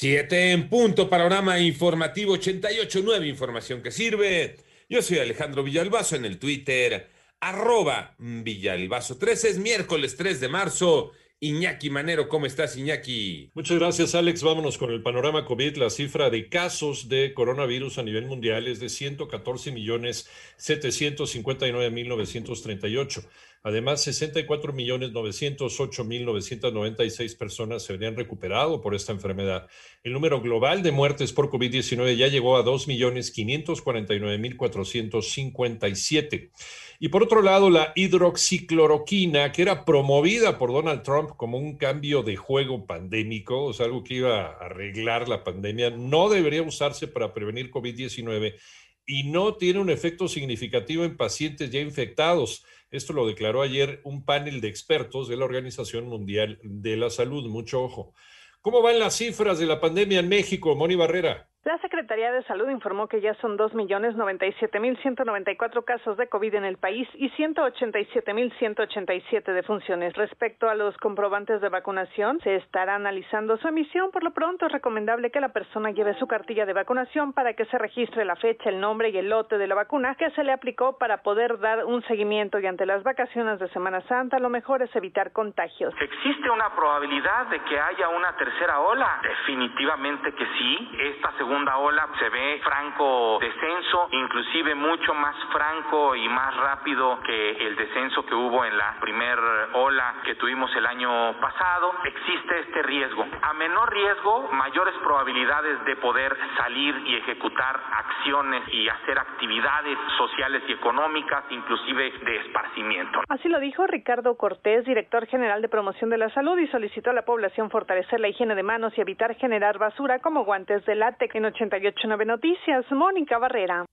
Siete en punto, panorama informativo 88.9, información que sirve. Yo soy Alejandro Villalbazo en el Twitter, arroba Villalbazo 13, es miércoles 3 de marzo. Iñaki Manero, ¿cómo estás, Iñaki? Muchas gracias, Alex. Vámonos con el panorama COVID. La cifra de casos de coronavirus a nivel mundial es de 114 millones 759 mil 938. Además, 64 millones 908 mil 996 personas se habrían recuperado por esta enfermedad. El número global de muertes por COVID-19 ya llegó a 2 millones 549 mil 457. Y por otro lado, la hidroxicloroquina, que era promovida por Donald Trump como un cambio de juego pandémico, o sea, algo que iba a arreglar la pandemia, no debería usarse para prevenir COVID-19 y no tiene un efecto significativo en pacientes ya infectados. Esto lo declaró ayer un panel de expertos de la Organización Mundial de la Salud. Mucho ojo. ¿Cómo van las cifras de la pandemia en México, Moni Barrera? La Secretaría de Salud informó que ya son 2.097.194 casos de COVID en el país y 187.187 defunciones. Respecto a los comprobantes de vacunación, se estará analizando su emisión. Por lo pronto, es recomendable que la persona lleve su cartilla de vacunación para que se registre la fecha, el nombre y el lote de la vacuna que se le aplicó para poder dar un seguimiento y ante las vacaciones de Semana Santa, lo mejor es evitar contagios. ¿Existe una probabilidad de que haya una tercera ola? Definitivamente que sí. Esta segunda segunda ola se ve franco descenso, inclusive mucho más franco y más rápido que el descenso que hubo en la primera ola que tuvimos el año pasado. Existe este riesgo. A menor riesgo, mayores probabilidades de poder salir y ejecutar acciones y hacer actividades sociales y económicas, inclusive de esparcimiento. Así lo dijo Ricardo Cortés, director general de promoción de la salud, y solicitó a la población fortalecer la higiene de manos y evitar generar basura como guantes de látex en 889 Noticias, Mónica Barrera.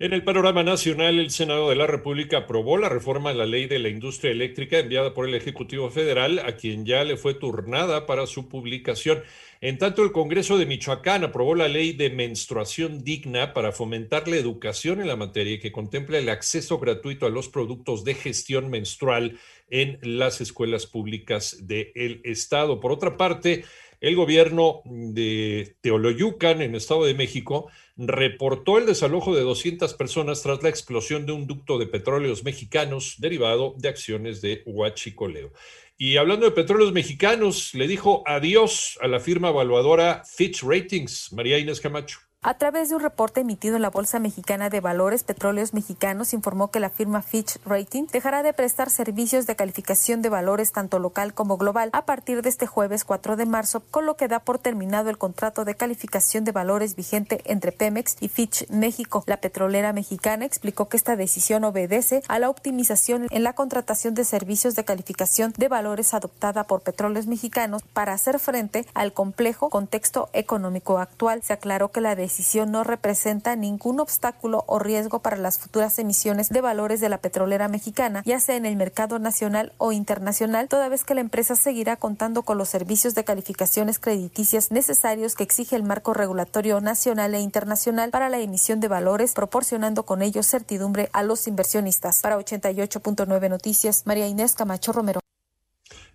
En el panorama nacional, el Senado de la República aprobó la reforma a la ley de la industria eléctrica enviada por el Ejecutivo Federal, a quien ya le fue turnada para su publicación. En tanto, el Congreso de Michoacán aprobó la ley de menstruación digna para fomentar la educación en la materia y que contempla el acceso gratuito a los productos de gestión menstrual en las escuelas públicas del Estado. Por otra parte, el gobierno de Teoloyucan, en Estado de México, reportó el desalojo de 200 personas tras la explosión de un ducto de petróleos mexicanos derivado de acciones de huachicoleo. Y hablando de petróleos mexicanos, le dijo adiós a la firma evaluadora Fitch Ratings, María Inés Camacho. A través de un reporte emitido en la Bolsa Mexicana de Valores Petróleos Mexicanos, informó que la firma Fitch Rating dejará de prestar servicios de calificación de valores tanto local como global a partir de este jueves 4 de marzo, con lo que da por terminado el contrato de calificación de valores vigente entre Pemex y Fitch México. La petrolera mexicana explicó que esta decisión obedece a la optimización en la contratación de servicios de calificación de valores adoptada por Petróleos Mexicanos para hacer frente al complejo contexto económico actual. Se aclaró que la decisión decisión no representa ningún obstáculo o riesgo para las futuras emisiones de valores de la petrolera mexicana, ya sea en el mercado nacional o internacional, toda vez que la empresa seguirá contando con los servicios de calificaciones crediticias necesarios que exige el marco regulatorio nacional e internacional para la emisión de valores, proporcionando con ello certidumbre a los inversionistas. Para 88.9 Noticias, María Inés Camacho Romero.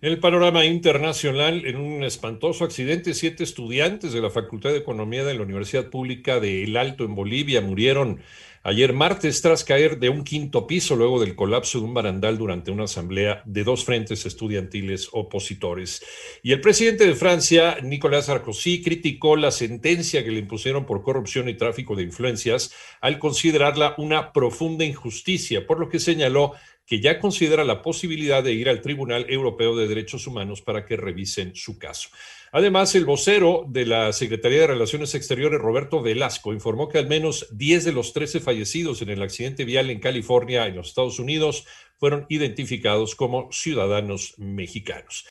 El panorama internacional, en un espantoso accidente, siete estudiantes de la Facultad de Economía de la Universidad Pública de El Alto en Bolivia murieron ayer martes tras caer de un quinto piso luego del colapso de un barandal durante una asamblea de dos frentes estudiantiles opositores. Y el presidente de Francia, Nicolas Sarkozy, criticó la sentencia que le impusieron por corrupción y tráfico de influencias al considerarla una profunda injusticia, por lo que señaló que ya considera la posibilidad de ir al Tribunal Europeo de Derechos Humanos para que revisen su caso. Además, el vocero de la Secretaría de Relaciones Exteriores, Roberto Velasco, informó que al menos 10 de los 13 fallecidos en el accidente vial en California, en los Estados Unidos, fueron identificados como ciudadanos mexicanos.